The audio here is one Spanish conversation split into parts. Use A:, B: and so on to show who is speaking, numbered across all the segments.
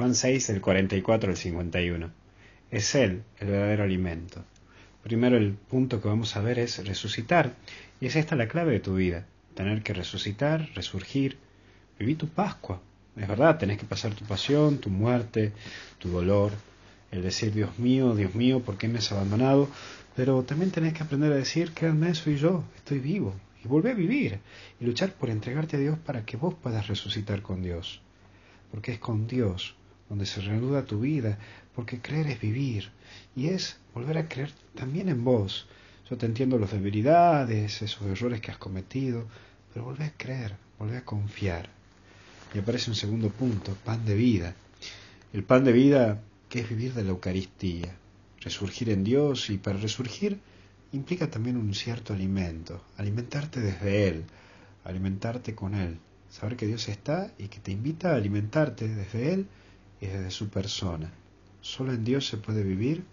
A: Juan 6, del 44 al 51. Es Él el verdadero alimento. Primero el punto que vamos a ver es resucitar. Y es esta la clave de tu vida. Tener que resucitar, resurgir, vivir tu Pascua. Es verdad, tenés que pasar tu pasión, tu muerte, tu dolor, el decir, Dios mío, Dios mío, ¿por qué me has abandonado? Pero también tenés que aprender a decir, créanme, soy yo, estoy vivo, y volver a vivir, y luchar por entregarte a Dios para que vos puedas resucitar con Dios. Porque es con Dios donde se reanuda tu vida, porque creer es vivir, y es volver a creer también en vos. Yo te entiendo las debilidades, esos errores que has cometido, pero volver a creer, volver a confiar. Y aparece un segundo punto, pan de vida. El pan de vida que es vivir de la Eucaristía, resurgir en Dios y para resurgir implica también un cierto alimento, alimentarte desde Él, alimentarte con Él, saber que Dios está y que te invita a alimentarte desde Él y desde su persona. Solo en Dios se puede vivir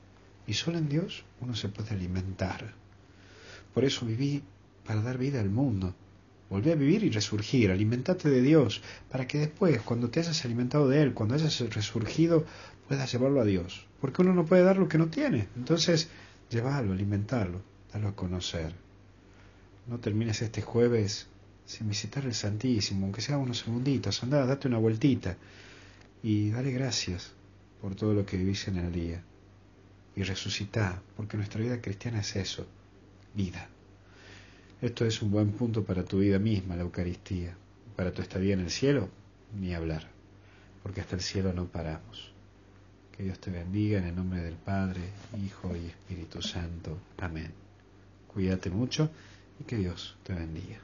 A: y solo en Dios uno se puede alimentar. Por eso viví para dar vida al mundo. Volví a vivir y resurgir, alimentate de Dios, para que después, cuando te hayas alimentado de Él, cuando hayas resurgido, puedas llevarlo a Dios. Porque uno no puede dar lo que no tiene. Entonces, llévalo, alimentarlo, darlo a conocer. No termines este jueves sin visitar el Santísimo, aunque sea unos segunditos, anda, date una vueltita y dale gracias por todo lo que vivís en el día. Y resucitá, porque nuestra vida cristiana es eso, vida. Esto es un buen punto para tu vida misma, la Eucaristía. Para tu estadía en el cielo, ni hablar, porque hasta el cielo no paramos. Que Dios te bendiga en el nombre del Padre, Hijo y Espíritu Santo. Amén. Cuídate mucho y que Dios te bendiga.